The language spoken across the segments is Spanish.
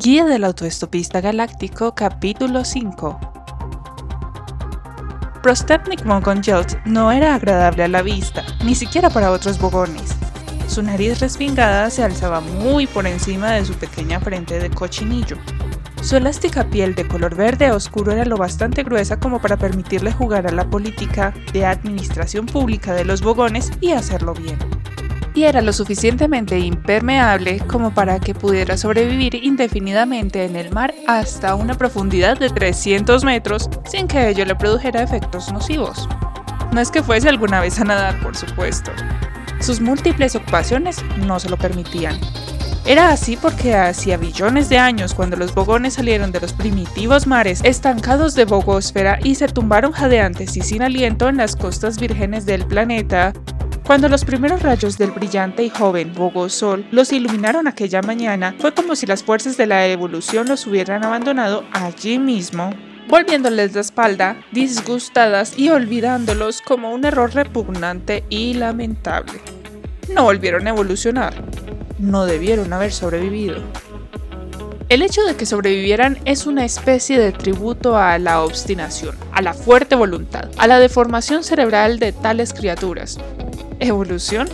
Guía del Autoestopista Galáctico, capítulo 5. Prostetnik Mogongelt no era agradable a la vista, ni siquiera para otros bogones. Su nariz respingada se alzaba muy por encima de su pequeña frente de cochinillo. Su elástica piel de color verde oscuro era lo bastante gruesa como para permitirle jugar a la política de administración pública de los bogones y hacerlo bien era lo suficientemente impermeable como para que pudiera sobrevivir indefinidamente en el mar hasta una profundidad de 300 metros sin que ello le produjera efectos nocivos. No es que fuese alguna vez a nadar, por supuesto. Sus múltiples ocupaciones no se lo permitían. Era así porque hacía billones de años cuando los bogones salieron de los primitivos mares estancados de bogósfera y se tumbaron jadeantes y sin aliento en las costas vírgenes del planeta, cuando los primeros rayos del brillante y joven Bogosol los iluminaron aquella mañana, fue como si las fuerzas de la evolución los hubieran abandonado allí mismo, volviéndoles la espalda, disgustadas y olvidándolos como un error repugnante y lamentable. No volvieron a evolucionar. No debieron haber sobrevivido. El hecho de que sobrevivieran es una especie de tributo a la obstinación, a la fuerte voluntad, a la deformación cerebral de tales criaturas, evolución,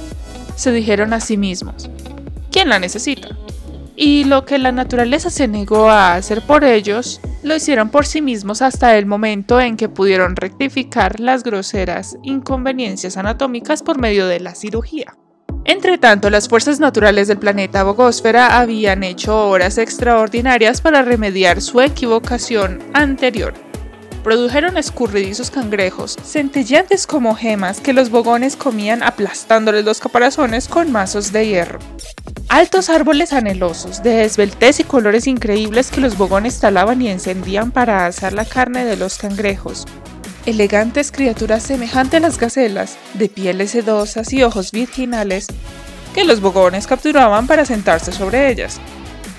se dijeron a sí mismos, ¿quién la necesita? Y lo que la naturaleza se negó a hacer por ellos, lo hicieron por sí mismos hasta el momento en que pudieron rectificar las groseras inconveniencias anatómicas por medio de la cirugía. Entre tanto, las fuerzas naturales del planeta Bogósfera habían hecho horas extraordinarias para remediar su equivocación anterior produjeron escurridizos cangrejos, centellantes como gemas que los bogones comían aplastándoles los caparazones con mazos de hierro. Altos árboles anhelosos, de esbeltez y colores increíbles que los bogones talaban y encendían para asar la carne de los cangrejos. Elegantes criaturas semejantes a las gacelas, de pieles sedosas y ojos virginales, que los bogones capturaban para sentarse sobre ellas,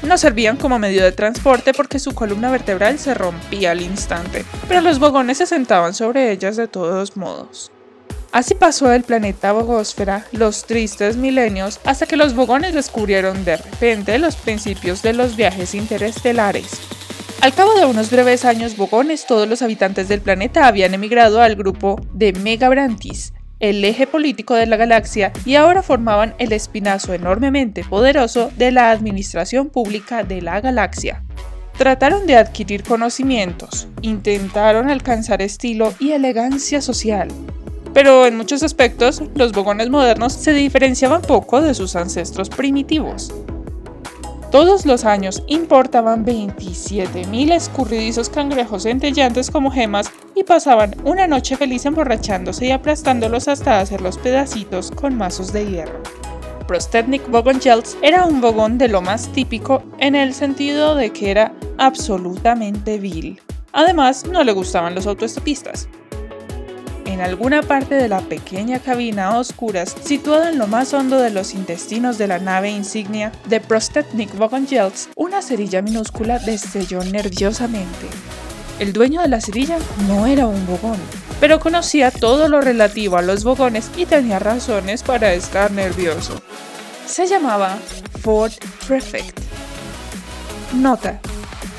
no servían como medio de transporte porque su columna vertebral se rompía al instante, pero los bogones se sentaban sobre ellas de todos modos. Así pasó el planeta Bogósfera los tristes milenios hasta que los bogones descubrieron de repente los principios de los viajes interestelares. Al cabo de unos breves años bogones, todos los habitantes del planeta habían emigrado al grupo de Megabrantis, el eje político de la galaxia y ahora formaban el espinazo enormemente poderoso de la administración pública de la galaxia. Trataron de adquirir conocimientos, intentaron alcanzar estilo y elegancia social, pero en muchos aspectos los bogones modernos se diferenciaban poco de sus ancestros primitivos. Todos los años importaban 27.000 escurridizos cangrejos centellantes como gemas y pasaban una noche feliz emborrachándose y aplastándolos hasta hacerlos pedacitos con mazos de hierro. Prostetnik Bogongels era un bogón de lo más típico en el sentido de que era absolutamente vil. Además, no le gustaban los autoestopistas en alguna parte de la pequeña cabina a oscuras, situada en lo más hondo de los intestinos de la nave insignia de Prostetnik Vogongels, una cerilla minúscula destelló nerviosamente. El dueño de la cerilla no era un bogón, pero conocía todo lo relativo a los bogones y tenía razones para estar nervioso. Se llamaba Ford Prefect. Nota.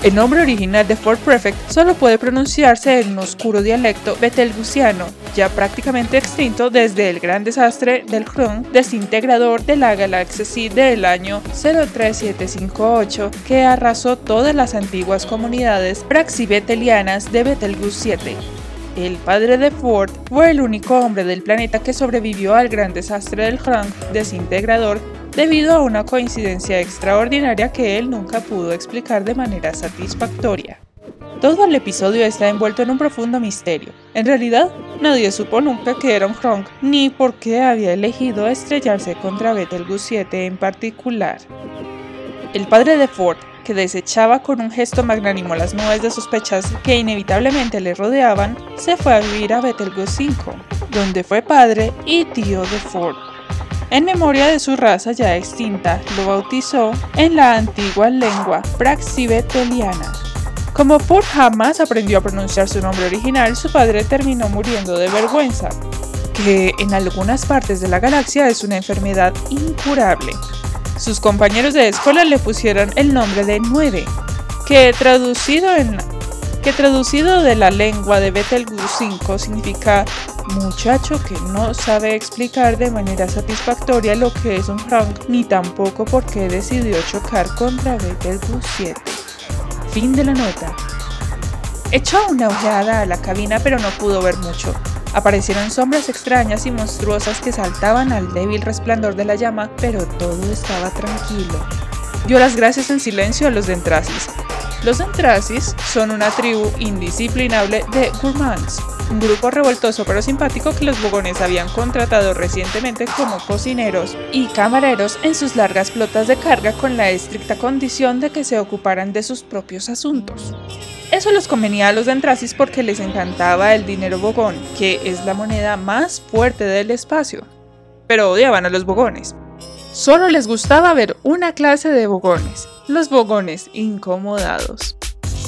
El nombre original de Fort Prefect solo puede pronunciarse en un oscuro dialecto betelgusiano, ya prácticamente extinto desde el gran desastre del Hrun desintegrador de la galaxia C del año 03758 que arrasó todas las antiguas comunidades praxibetelianas de Betelgeuse 7. El padre de Ford fue el único hombre del planeta que sobrevivió al gran desastre del Hrun desintegrador debido a una coincidencia extraordinaria que él nunca pudo explicar de manera satisfactoria. Todo el episodio está envuelto en un profundo misterio. En realidad, nadie supo nunca que era un Hronk, ni por qué había elegido estrellarse contra Betelgeuse 7 en particular. El padre de Ford, que desechaba con un gesto magnánimo las nubes de sospechas que inevitablemente le rodeaban, se fue a vivir a Betelgeuse 5, donde fue padre y tío de Ford. En memoria de su raza ya extinta, lo bautizó en la antigua lengua praxibeteliana. Como Ford jamás aprendió a pronunciar su nombre original, su padre terminó muriendo de vergüenza, que en algunas partes de la galaxia es una enfermedad incurable. sus compañeros de escuela le pusieron el nombre de 9, que traducido, en, que traducido de la lengua de Betelgeuse 5 significa muchacho que no sabe explicar de manera satisfactoria lo que es un Frank, ni tampoco por qué decidió chocar contra Betelgeuse 7. Fin de la nota. Echó una ojeada a la cabina pero no pudo ver mucho. Aparecieron sombras extrañas y monstruosas que saltaban al débil resplandor de la llama, pero todo estaba tranquilo. Dio las gracias en silencio a los Dentrasis. Los Dentrasis son una tribu indisciplinable de gourmands, un grupo revoltoso pero simpático que los bogones habían contratado recientemente como cocineros y camareros en sus largas flotas de carga con la estricta condición de que se ocuparan de sus propios asuntos. Eso les convenía a los Dentrasis porque les encantaba el dinero bogón, que es la moneda más fuerte del espacio. Pero odiaban a los bogones. Solo les gustaba ver una clase de bogones, los bogones incomodados.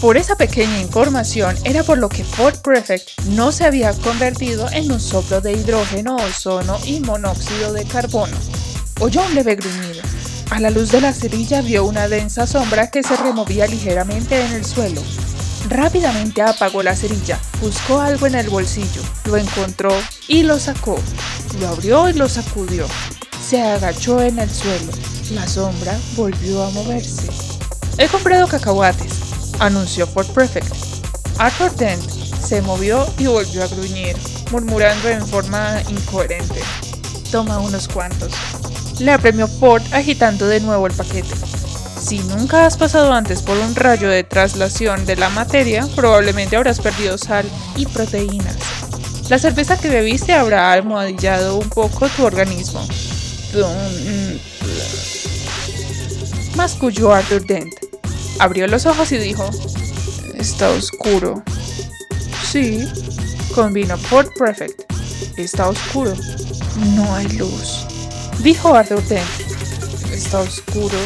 Por esa pequeña información era por lo que Fort Prefect no se había convertido en un soplo de hidrógeno, ozono y monóxido de carbono. Oyó un leve gruñido. A la luz de la cerilla vio una densa sombra que se removía ligeramente en el suelo. Rápidamente apagó la cerilla, buscó algo en el bolsillo, lo encontró y lo sacó. Lo abrió y lo sacudió. Se agachó en el suelo. La sombra volvió a moverse. He comprado cacahuates, anunció Fort Prefect. Arthur Dent se movió y volvió a gruñir, murmurando en forma incoherente. Toma unos cuantos. Le apremió Ford agitando de nuevo el paquete. Si nunca has pasado antes por un rayo de traslación de la materia, probablemente habrás perdido sal y proteínas. La cerveza que bebiste habrá almohadillado un poco tu organismo. Masculló Arthur Dent. Abrió los ojos y dijo, Está oscuro. Sí, convino Port Prefect. Está oscuro. No hay luz. Dijo Arthur Dent. Está oscuro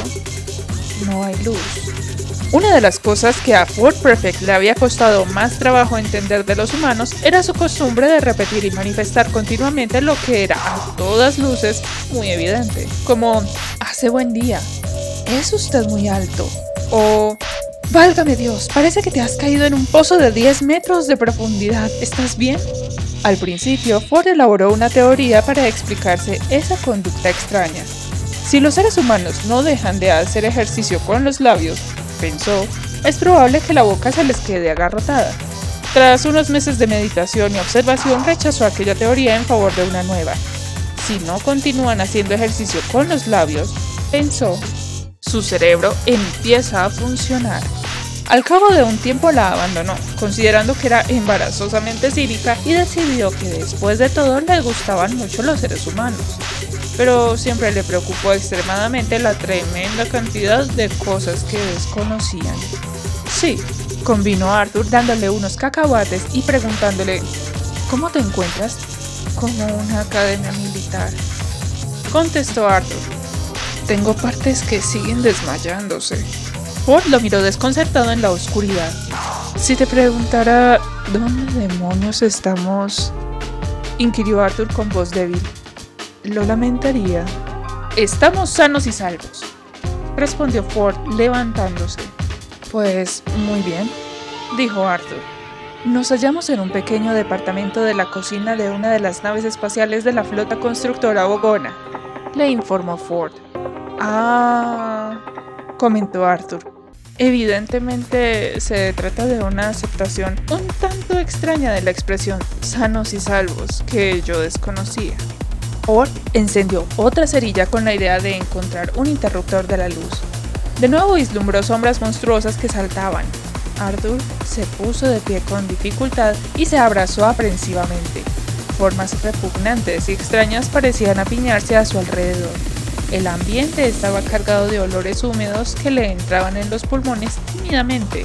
no hay luz. Una de las cosas que a Ford Prefect le había costado más trabajo entender de los humanos era su costumbre de repetir y manifestar continuamente lo que era a todas luces muy evidente, como hace buen día, es usted muy alto, o válgame Dios, parece que te has caído en un pozo de 10 metros de profundidad, ¿estás bien? Al principio, Ford elaboró una teoría para explicarse esa conducta extraña, si los seres humanos no dejan de hacer ejercicio con los labios, pensó, es probable que la boca se les quede agarrotada. Tras unos meses de meditación y observación, rechazó aquella teoría en favor de una nueva. Si no continúan haciendo ejercicio con los labios, pensó, su cerebro empieza a funcionar. Al cabo de un tiempo la abandonó, considerando que era embarazosamente cínica y decidió que después de todo le gustaban mucho los seres humanos pero siempre le preocupó extremadamente la tremenda cantidad de cosas que desconocían. Sí, convino Arthur dándole unos cacahuates y preguntándole, ¿cómo te encuentras? Como una academia militar. Contestó Arthur, tengo partes que siguen desmayándose. Ford lo miró desconcertado en la oscuridad. Si te preguntara, ¿dónde demonios estamos? inquirió Arthur con voz débil. Lo lamentaría. Estamos sanos y salvos, respondió Ford levantándose. Pues muy bien, dijo Arthur. Nos hallamos en un pequeño departamento de la cocina de una de las naves espaciales de la flota constructora Bogona, le informó Ford. Ah, comentó Arthur. Evidentemente se trata de una aceptación un tanto extraña de la expresión sanos y salvos que yo desconocía. Ford encendió otra cerilla con la idea de encontrar un interruptor de la luz. De nuevo vislumbró sombras monstruosas que saltaban. Arthur se puso de pie con dificultad y se abrazó aprensivamente. Formas repugnantes y extrañas parecían apiñarse a su alrededor. El ambiente estaba cargado de olores húmedos que le entraban en los pulmones tímidamente,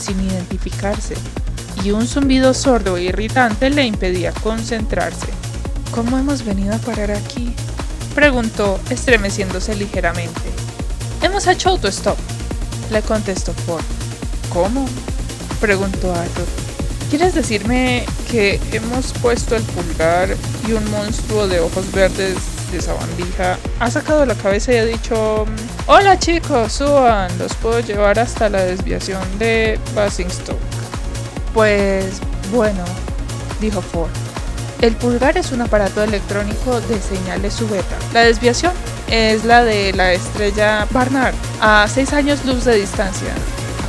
sin identificarse, y un zumbido sordo e irritante le impedía concentrarse. ¿Cómo hemos venido a parar aquí? Preguntó, estremeciéndose ligeramente. Hemos hecho autostop, le contestó Ford. ¿Cómo? preguntó Arthur. ¿Quieres decirme que hemos puesto el pulgar y un monstruo de ojos verdes de sabandija ha sacado la cabeza y ha dicho, hola chicos, suban, los puedo llevar hasta la desviación de Basingstoke. Pues bueno, dijo Ford. El pulgar es un aparato electrónico de señales su beta. La desviación es la de la estrella Barnard, a 6 años luz de distancia.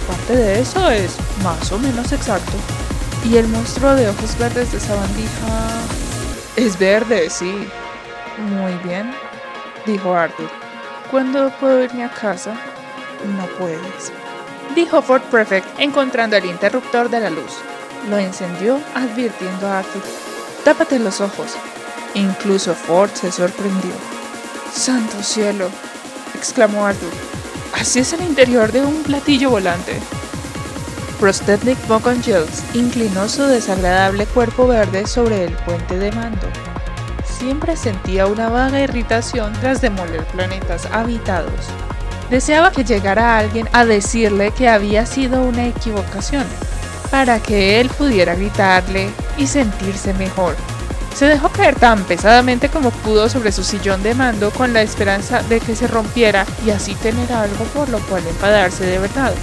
Aparte de eso, es más o menos exacto. Y el monstruo de ojos verdes de sabandija... Es verde, sí. Muy bien, dijo Arthur. ¿Cuándo puedo irme a casa? No puedes, dijo Ford Prefect encontrando el interruptor de la luz. Lo encendió advirtiendo a Arthur. Tápate los ojos. Incluso Ford se sorprendió. ¡Santo cielo! exclamó Arthur. Así es el interior de un platillo volante. Prostetnik Bogon inclinó su desagradable cuerpo verde sobre el puente de mando. Siempre sentía una vaga irritación tras demoler planetas habitados. Deseaba que llegara alguien a decirle que había sido una equivocación, para que él pudiera gritarle y sentirse mejor. Se dejó caer tan pesadamente como pudo sobre su sillón de mando con la esperanza de que se rompiera y así tener algo por lo cual enfadarse de verdad.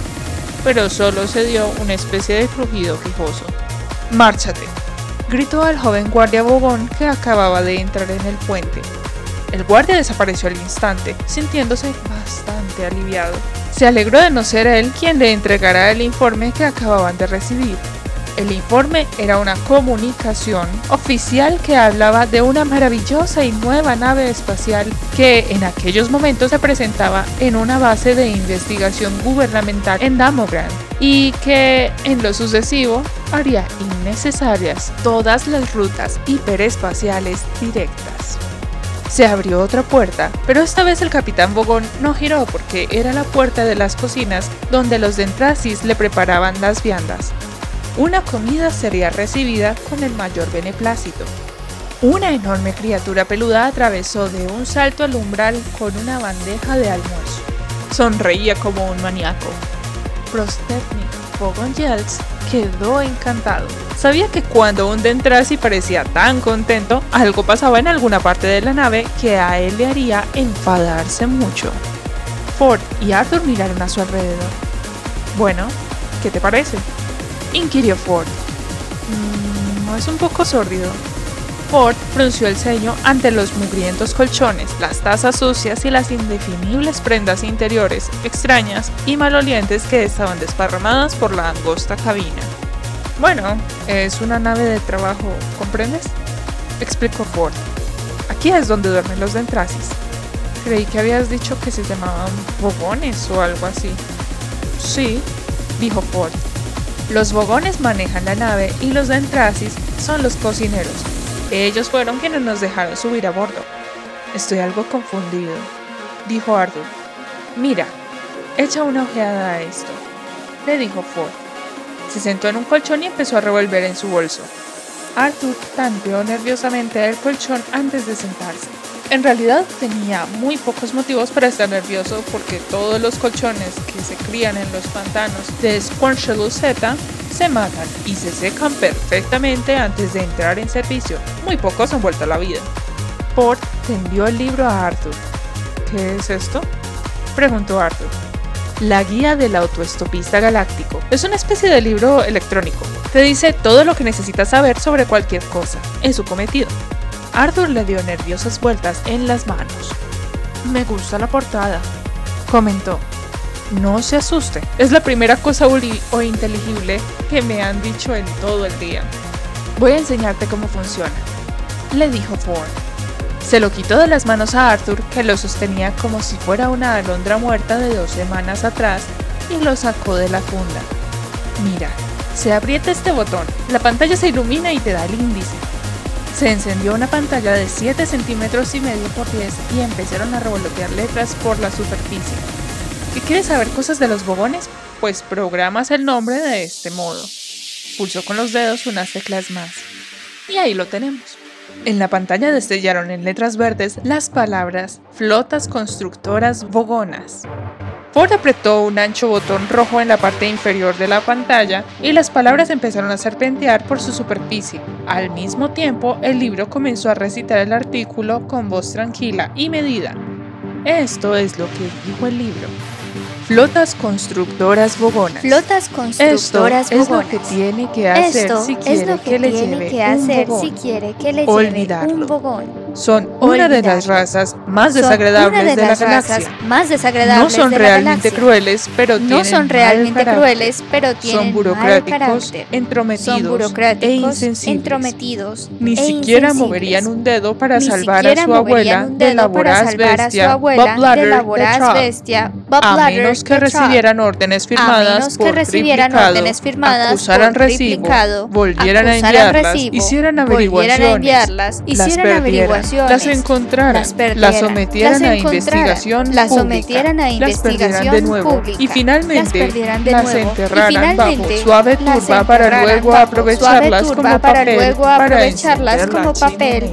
Pero solo se dio una especie de crujido quejoso. ¡Márchate! Gritó al joven guardia bobón que acababa de entrar en el puente. El guardia desapareció al instante, sintiéndose bastante aliviado. Se alegró de no ser él quien le entregara el informe que acababan de recibir. El informe era una comunicación oficial que hablaba de una maravillosa y nueva nave espacial que en aquellos momentos se presentaba en una base de investigación gubernamental en Damogrand y que en lo sucesivo haría innecesarias todas las rutas hiperespaciales directas. Se abrió otra puerta, pero esta vez el capitán Bogón no giró porque era la puerta de las cocinas donde los dentrasis le preparaban las viandas una comida sería recibida con el mayor beneplácito. Una enorme criatura peluda atravesó de un salto al umbral con una bandeja de almuerzo. Sonreía como un maníaco. Prostetnik Pogonyels quedó encantado. Sabía que cuando un Dentrasi parecía tan contento, algo pasaba en alguna parte de la nave que a él le haría enfadarse mucho. Ford y Arthur miraron a su alrededor. Bueno, ¿qué te parece? Inquirió Ford. Mm, ¿No es un poco sórdido? Ford frunció el ceño ante los mugrientos colchones, las tazas sucias y las indefinibles prendas interiores, extrañas y malolientes que estaban desparramadas por la angosta cabina. Bueno, es una nave de trabajo, ¿comprendes? explicó Ford. Aquí es donde duermen los dentrasis. Creí que habías dicho que se llamaban bobones o algo así. Sí, dijo Ford. Los bogones manejan la nave y los dentrasis son los cocineros. Ellos fueron quienes nos dejaron subir a bordo. Estoy algo confundido, dijo Arthur. Mira, echa una ojeada a esto, le dijo Ford. Se sentó en un colchón y empezó a revolver en su bolso. Arthur tanteó nerviosamente el colchón antes de sentarse. En realidad tenía muy pocos motivos para estar nervioso porque todos los colchones que se crían en los pantanos de Z se matan y se secan perfectamente antes de entrar en servicio. Muy pocos han vuelto a la vida. Ford tendió el libro a Arthur. ¿Qué es esto? preguntó Arthur. La guía del autoestopista galáctico. Es una especie de libro electrónico. Te dice todo lo que necesitas saber sobre cualquier cosa en su cometido. Arthur le dio nerviosas vueltas en las manos. Me gusta la portada, comentó. No se asuste, es la primera cosa o inteligible que me han dicho en todo el día. Voy a enseñarte cómo funciona, le dijo Ford. Se lo quitó de las manos a Arthur, que lo sostenía como si fuera una alondra muerta de dos semanas atrás, y lo sacó de la funda. Mira, se aprieta este botón, la pantalla se ilumina y te da el índice. Se encendió una pantalla de 7 centímetros y medio por 10 y empezaron a revolotear letras por la superficie. ¿Qué quieres saber cosas de los bogones? Pues programas el nombre de este modo. Pulsó con los dedos unas teclas más. Y ahí lo tenemos. En la pantalla destellaron en letras verdes las palabras flotas constructoras bogonas. Ford apretó un ancho botón rojo en la parte inferior de la pantalla y las palabras empezaron a serpentear por su superficie. Al mismo tiempo, el libro comenzó a recitar el artículo con voz tranquila y medida. Esto es lo que dijo el libro. Flotas constructoras bogonas. Flotas constructoras Esto es lo que tiene que hacer Esto si es quiere lo que, que le lleve que un hacer bogón. si quiere que le lleve Olvidarlo. un bogón. Son una de las razas más Son desagradables de, de, la galaxia. razas más desagradables No son de realmente crueles, pero No tienen son mal realmente carácter. crueles, pero tienen Son mal burocráticos, carácter. entrometidos Son e burocráticos, insensibles. entrometidos Ni e siquiera insensibles. moverían un dedo para Ni salvar a siquiera su moverían abuela un de la dedo para voraz salvar a su bestia abuela Bob Blatter de la voraz bestia Bob a Blatter menos que recibieran órdenes a firmadas por triplicado, acusaran recibo, volvieran a enviarlas, hicieran a averiguaciones, las perdieran, las encontraran, las perdieran, las sometieran las a investigación las pública, sometieran a las investigación de nuevo. Pública, y finalmente de las y enterraran. Bajo suave turba para luego aprovecharlas como para papel luego para aprovecharlas como papel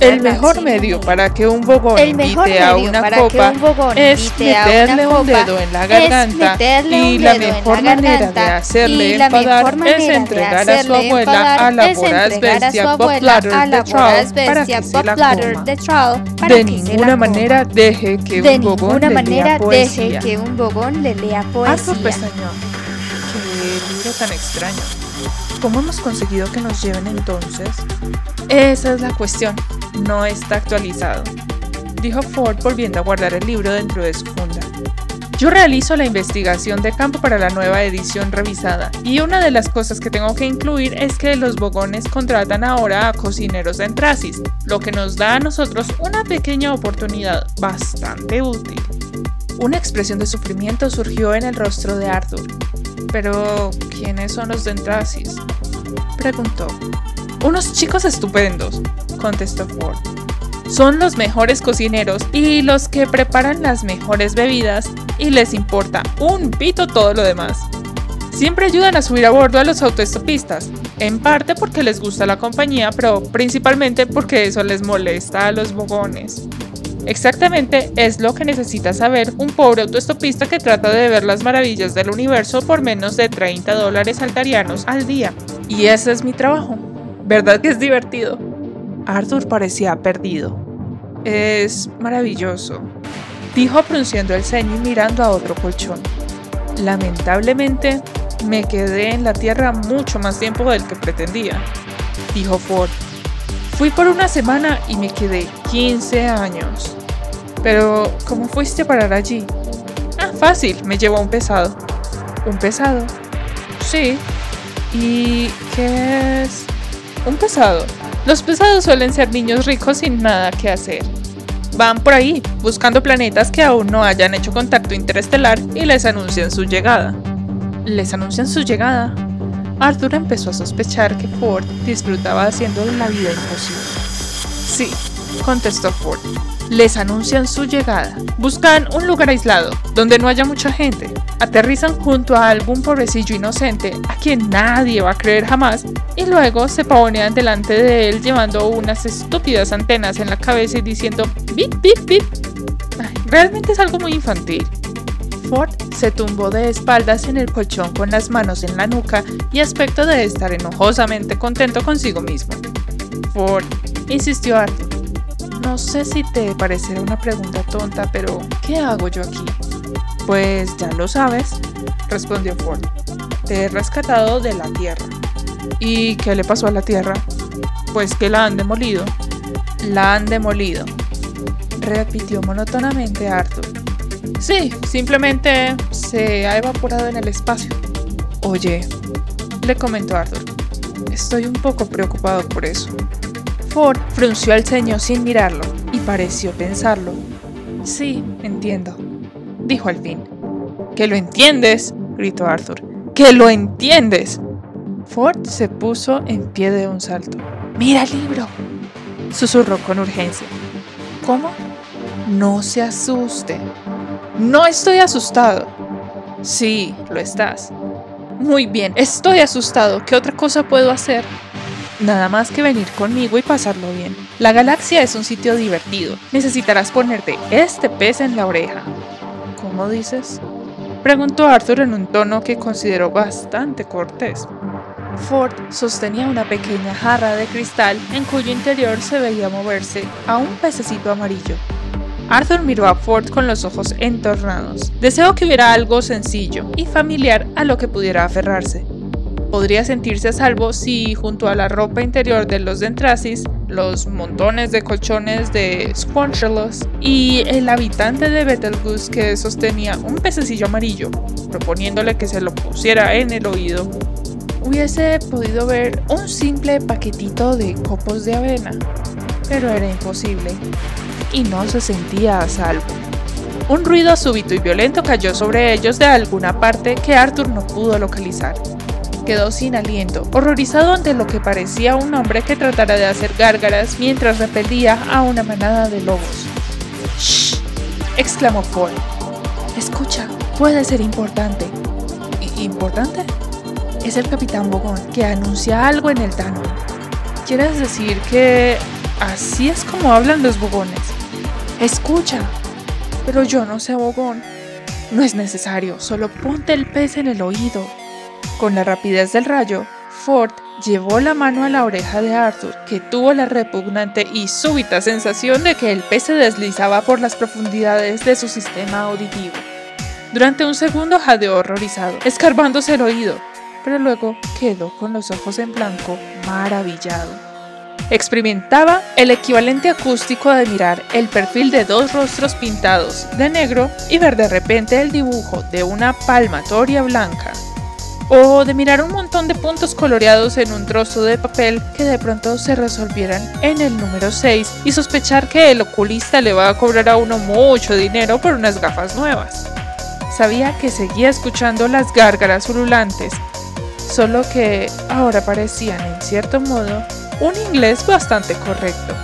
El mejor medio para que un bogón El invite a una copa un es meterle un dedo en la garganta y un la mejor manera de hacerle enfadar es entregar a su abuela a la voraz bestia Bob la de Troll para que se la coma. de ninguna manera deje que un bogón le lea deje poesía. que un bogón le lea Arthur poesía. pestañeó. Qué libro tan extraño. ¿Cómo hemos conseguido que nos lleven entonces? Esa es la cuestión. No está actualizado. Dijo Ford volviendo a guardar el libro dentro de su funda. Yo realizo la investigación de campo para la nueva edición revisada y una de las cosas que tengo que incluir es que los bogones contratan ahora a cocineros de Entrasis, lo que nos da a nosotros una pequeña oportunidad bastante útil. Una expresión de sufrimiento surgió en el rostro de Arthur. Pero, ¿quiénes son los de? Preguntó. Unos chicos estupendos, contestó Ford. Son los mejores cocineros y los que preparan las mejores bebidas y les importa un pito todo lo demás. Siempre ayudan a subir a bordo a los autoestopistas, en parte porque les gusta la compañía, pero principalmente porque eso les molesta a los bogones. Exactamente es lo que necesita saber un pobre autoestopista que trata de ver las maravillas del universo por menos de 30 dólares altarianos al día. Y ese es mi trabajo. ¿Verdad que es divertido? Arthur parecía perdido. Es maravilloso, dijo frunciendo el ceño y mirando a otro colchón. Lamentablemente, me quedé en la Tierra mucho más tiempo del que pretendía, dijo Ford. Fui por una semana y me quedé 15 años. Pero, ¿cómo fuiste a parar allí? Ah, fácil, me llevó un pesado. ¿Un pesado? Sí. ¿Y qué es? Un pesado. Los pesados suelen ser niños ricos sin nada que hacer. Van por ahí, buscando planetas que aún no hayan hecho contacto interestelar y les anuncian su llegada. ¿Les anuncian su llegada? Arthur empezó a sospechar que Ford disfrutaba haciéndole la vida imposible. Sí, contestó Ford. Les anuncian su llegada. Buscan un lugar aislado, donde no haya mucha gente. Aterrizan junto a algún pobrecillo inocente a quien nadie va a creer jamás y luego se pavonean delante de él llevando unas estúpidas antenas en la cabeza y diciendo bip bip bip. Realmente es algo muy infantil. Ford se tumbó de espaldas en el colchón con las manos en la nuca y aspecto de estar enojosamente contento consigo mismo. Ford, insistió. No sé si te parecerá una pregunta tonta, pero ¿qué hago yo aquí? Pues ya lo sabes, respondió Ford. Te he rescatado de la Tierra. ¿Y qué le pasó a la Tierra? Pues que la han demolido. La han demolido, repitió monótonamente Arthur. Sí, simplemente se ha evaporado en el espacio. Oye, le comentó Arthur, estoy un poco preocupado por eso. Ford frunció el ceño sin mirarlo y pareció pensarlo. Sí, entiendo, dijo al fin. ¿Que lo entiendes? gritó Arthur. ¿Que lo entiendes? Ford se puso en pie de un salto. ¡Mira el libro! susurró con urgencia. ¿Cómo? No se asuste. No estoy asustado. Sí, lo estás. Muy bien, estoy asustado. ¿Qué otra cosa puedo hacer? Nada más que venir conmigo y pasarlo bien. La galaxia es un sitio divertido. Necesitarás ponerte este pez en la oreja. ¿Cómo dices? Preguntó Arthur en un tono que consideró bastante cortés. Ford sostenía una pequeña jarra de cristal en cuyo interior se veía moverse a un pececito amarillo. Arthur miró a Ford con los ojos entornados. Deseó que hubiera algo sencillo y familiar a lo que pudiera aferrarse. Podría sentirse a salvo si, junto a la ropa interior de los Dentrasis, los montones de colchones de Squancherlos y el habitante de Betelgeuse que sostenía un pececillo amarillo, proponiéndole que se lo pusiera en el oído, hubiese podido ver un simple paquetito de copos de avena. Pero era imposible y no se sentía a salvo. Un ruido súbito y violento cayó sobre ellos de alguna parte que Arthur no pudo localizar. Quedó sin aliento, horrorizado ante lo que parecía un hombre que tratara de hacer gárgaras mientras repelía a una manada de lobos. ¡Shh! exclamó Ford. Escucha, puede ser importante. ¿Importante? Es el capitán Bogón, que anuncia algo en el Tano. ¿Quieres decir que así es como hablan los bogones? Escucha. Pero yo no sé bogón. No es necesario, solo ponte el pez en el oído. Con la rapidez del rayo, Ford llevó la mano a la oreja de Arthur, que tuvo la repugnante y súbita sensación de que el pez se deslizaba por las profundidades de su sistema auditivo. Durante un segundo jadeó horrorizado, escarbándose el oído, pero luego quedó con los ojos en blanco, maravillado. Experimentaba el equivalente acústico de mirar el perfil de dos rostros pintados de negro y ver de repente el dibujo de una palmatoria blanca o de mirar un montón de puntos coloreados en un trozo de papel que de pronto se resolvieran en el número 6 y sospechar que el oculista le va a cobrar a uno mucho dinero por unas gafas nuevas. Sabía que seguía escuchando las gárgaras ululantes, solo que ahora parecían en cierto modo un inglés bastante correcto.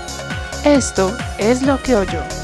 Esto es lo que oyó.